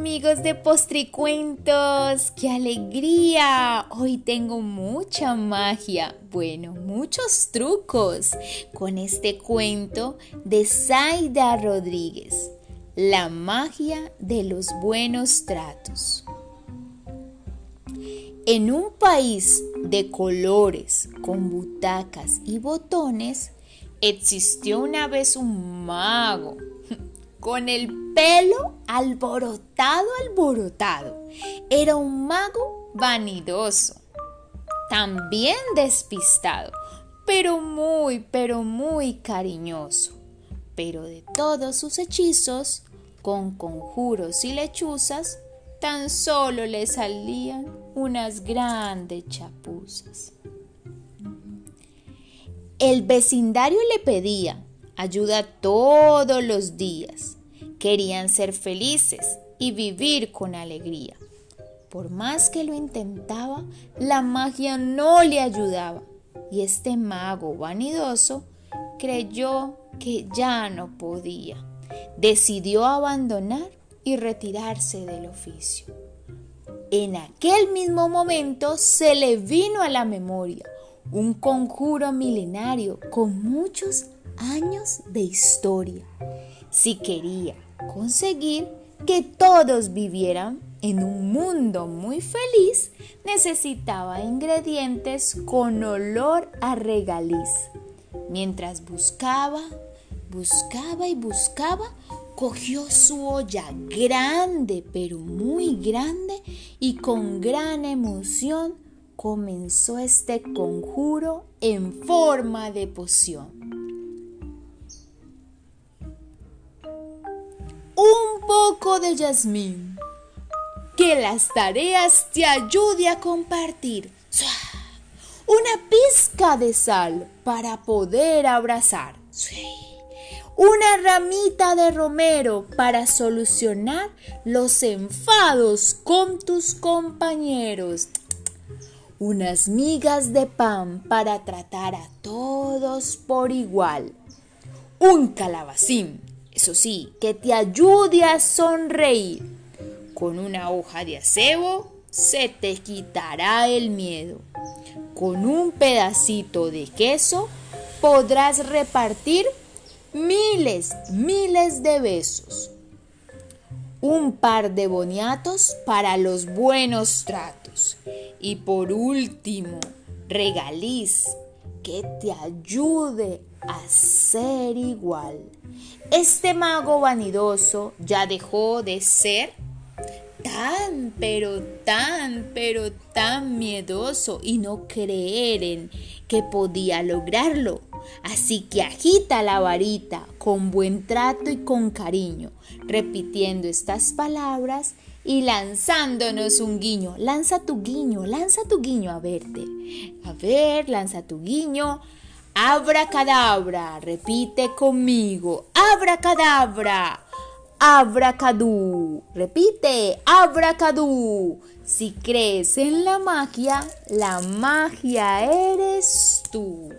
amigos de Postricuentos! ¡Qué alegría! Hoy tengo mucha magia, bueno, muchos trucos con este cuento de Zaida Rodríguez, La magia de los buenos tratos. En un país de colores, con butacas y botones, existió una vez un mago con el pelo alborotado, alborotado. Era un mago vanidoso, también despistado, pero muy, pero muy cariñoso. Pero de todos sus hechizos, con conjuros y lechuzas, tan solo le salían unas grandes chapuzas. El vecindario le pedía ayuda todos los días. Querían ser felices y vivir con alegría. Por más que lo intentaba, la magia no le ayudaba y este mago vanidoso creyó que ya no podía. Decidió abandonar y retirarse del oficio. En aquel mismo momento se le vino a la memoria un conjuro milenario con muchos años de historia. Si quería conseguir que todos vivieran en un mundo muy feliz, necesitaba ingredientes con olor a regaliz. Mientras buscaba, buscaba y buscaba, cogió su olla grande, pero muy grande, y con gran emoción comenzó este conjuro en forma de poción. De jazmín. Que las tareas te ayude a compartir. Una pizca de sal para poder abrazar. Una ramita de romero para solucionar los enfados con tus compañeros unas migas de pan para tratar a todos por igual, un calabacín, eso sí, que te ayude a sonreír. Con una hoja de acebo se te quitará el miedo. Con un pedacito de queso podrás repartir miles, miles de besos. Un par de boniatos para los buenos tratos y por último, regaliz que te ayude a ser igual. Este mago vanidoso ya dejó de ser tan, pero tan, pero tan miedoso y no creer en que podía lograrlo. Así que agita la varita con buen trato y con cariño, repitiendo estas palabras y lanzándonos un guiño. Lanza tu guiño, lanza tu guiño a verte. A ver, lanza tu guiño. Abra cadabra, repite conmigo. Abra cadabra. Abracadú. Repite, abracadú. Si crees en la magia, la magia eres tú.